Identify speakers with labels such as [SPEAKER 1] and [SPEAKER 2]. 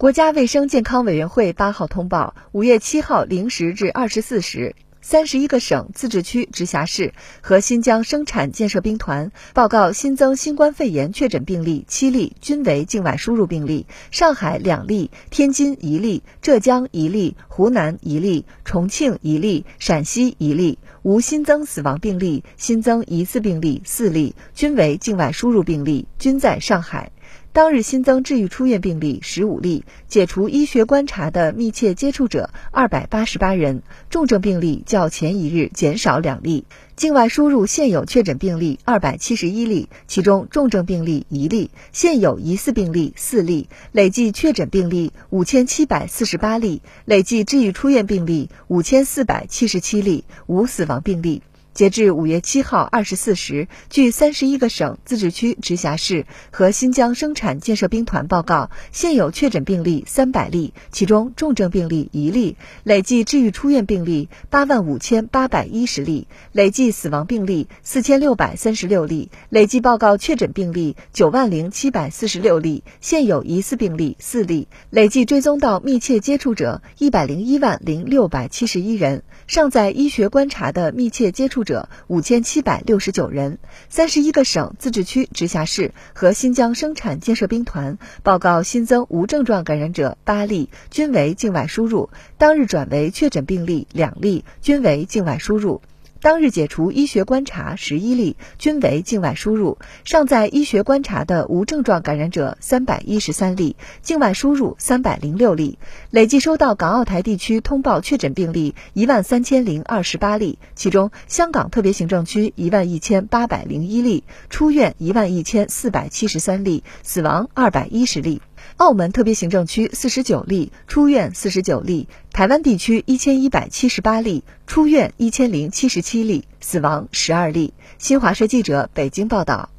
[SPEAKER 1] 国家卫生健康委员会八号通报，五月七号零时至二十四时，三十一个省、自治区、直辖市和新疆生产建设兵团报告新增新冠肺炎确诊病例七例，均为境外输入病例；上海两例，天津一例，浙江一例，湖南一例，重庆一例，陕西一例，无新增死亡病例，新增疑似病例四例，均为境外输入病例，均在上海。当日新增治愈出院病例十五例，解除医学观察的密切接触者二百八十八人，重症病例较前一日减少两例。境外输入现有确诊病例二百七十一例，其中重症病例一例，现有疑似病例四例，累计确诊病例五千七百四十八例，累计治愈出院病例五千四百七十七例，无死亡病例。截至五月七号二十四时，据三十一个省、自治区、直辖市和新疆生产建设兵团报告，现有确诊病例三百例，其中重症病例一例，累计治愈出院病例八万五千八百一十例，累计死亡病例四千六百三十六例，累计报告确诊病例九万零七百四十六例，现有疑似病例四例，累计追踪到密切接触者一百零一万零六百七十一人，尚在医学观察的密切接触。者五千七百六十九人，三十一个省、自治区、直辖市和新疆生产建设兵团报告新增无症状感染者八例，均为境外输入。当日转为确诊病例两例，均为境外输入。当日解除医学观察十一例，均为境外输入；尚在医学观察的无症状感染者三百一十三例，境外输入三百零六例。累计收到港澳台地区通报确诊病例一万三千零二十八例，其中香港特别行政区一万一千八百零一例，出院一万一千四百七十三例，死亡二百一十例。澳门特别行政区四十九例，出院四十九例；台湾地区一千一百七十八例，出院一千零七十七例，死亡十二例。新华社记者北京报道。